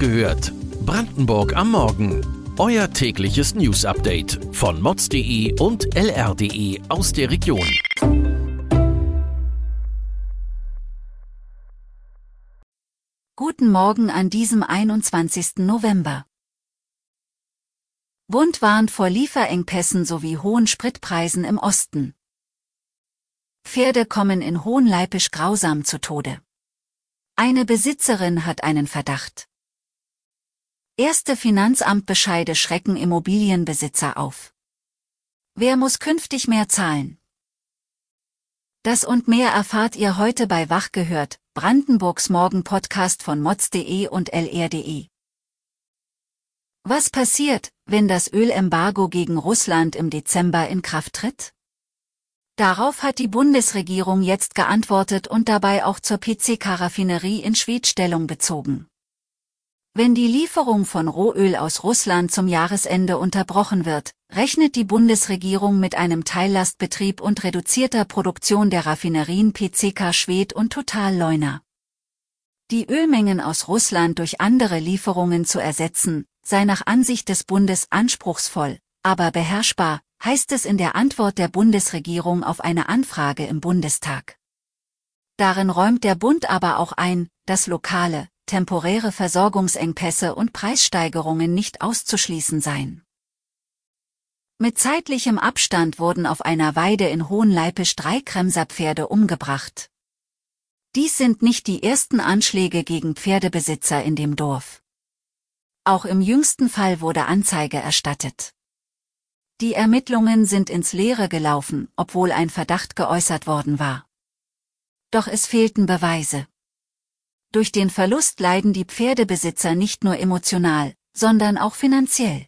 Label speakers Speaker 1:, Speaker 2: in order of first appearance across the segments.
Speaker 1: gehört. Brandenburg am Morgen. Euer tägliches News-Update von mods.de und lr.de aus der Region.
Speaker 2: Guten Morgen an diesem 21. November. Bund warnt vor Lieferengpässen sowie hohen Spritpreisen im Osten. Pferde kommen in Hohenleipisch grausam zu Tode. Eine Besitzerin hat einen Verdacht. Erste Finanzamtbescheide schrecken Immobilienbesitzer auf. Wer muss künftig mehr zahlen? Das und mehr erfahrt ihr heute bei Wach gehört, Brandenburgs Morgen-Podcast von mods.de und lr.de. Was passiert, wenn das Ölembargo gegen Russland im Dezember in Kraft tritt? Darauf hat die Bundesregierung jetzt geantwortet und dabei auch zur PC-Karaffinerie in Schwedt Stellung bezogen. Wenn die Lieferung von Rohöl aus Russland zum Jahresende unterbrochen wird, rechnet die Bundesregierung mit einem Teillastbetrieb und reduzierter Produktion der Raffinerien PCK Schwedt und Total Leuna. Die Ölmengen aus Russland durch andere Lieferungen zu ersetzen, sei nach Ansicht des Bundes anspruchsvoll, aber beherrschbar, heißt es in der Antwort der Bundesregierung auf eine Anfrage im Bundestag. Darin räumt der Bund aber auch ein, dass lokale, temporäre Versorgungsengpässe und Preissteigerungen nicht auszuschließen seien. Mit zeitlichem Abstand wurden auf einer Weide in Hohenleipisch drei Kremserpferde umgebracht. Dies sind nicht die ersten Anschläge gegen Pferdebesitzer in dem Dorf. Auch im jüngsten Fall wurde Anzeige erstattet. Die Ermittlungen sind ins Leere gelaufen, obwohl ein Verdacht geäußert worden war. Doch es fehlten Beweise. Durch den Verlust leiden die Pferdebesitzer nicht nur emotional, sondern auch finanziell.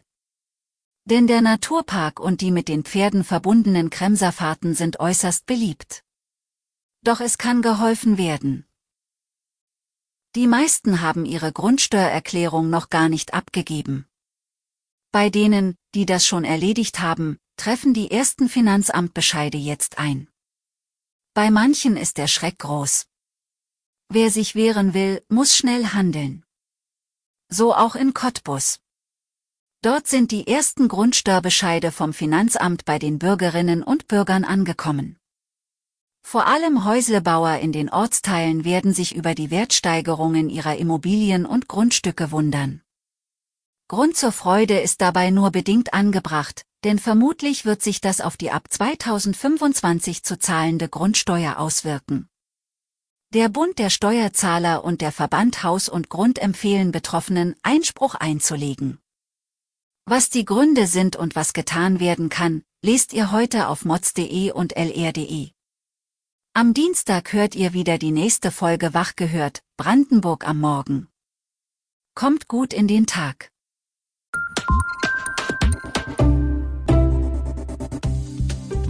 Speaker 2: Denn der Naturpark und die mit den Pferden verbundenen Kremserfahrten sind äußerst beliebt. Doch es kann geholfen werden. Die meisten haben ihre Grundsteuererklärung noch gar nicht abgegeben. Bei denen, die das schon erledigt haben, treffen die ersten Finanzamtbescheide jetzt ein. Bei manchen ist der Schreck groß. Wer sich wehren will, muss schnell handeln. So auch in Cottbus. Dort sind die ersten Grundsteuerbescheide vom Finanzamt bei den Bürgerinnen und Bürgern angekommen. Vor allem Häuslebauer in den Ortsteilen werden sich über die Wertsteigerungen ihrer Immobilien und Grundstücke wundern. Grund zur Freude ist dabei nur bedingt angebracht, denn vermutlich wird sich das auf die ab 2025 zu zahlende Grundsteuer auswirken. Der Bund der Steuerzahler und der Verband Haus und Grund empfehlen Betroffenen, Einspruch einzulegen. Was die Gründe sind und was getan werden kann, lest ihr heute auf mods.de und lr.de. Am Dienstag hört ihr wieder die nächste Folge Wach gehört, Brandenburg am Morgen. Kommt gut in den Tag.